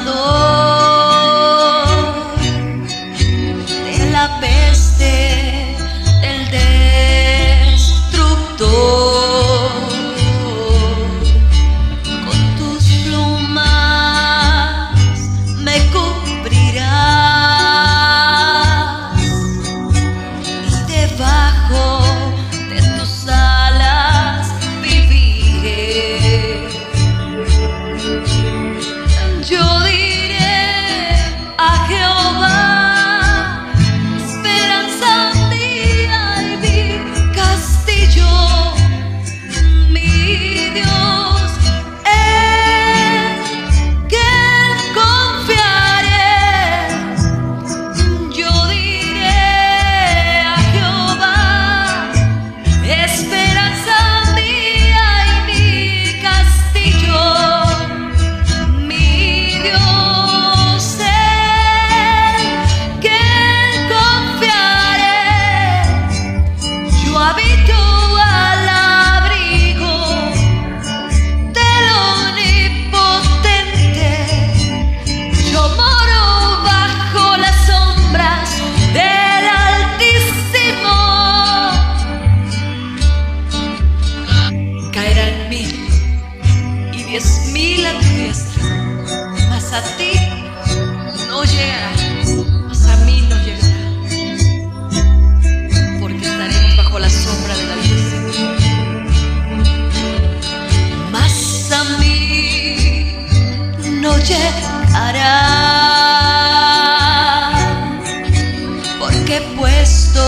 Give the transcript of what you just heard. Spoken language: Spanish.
pecado. mas a ti no llegará, mas a mí no llegará, porque estaremos bajo la sombra de la vida. Mas a mí no llegará, porque he puesto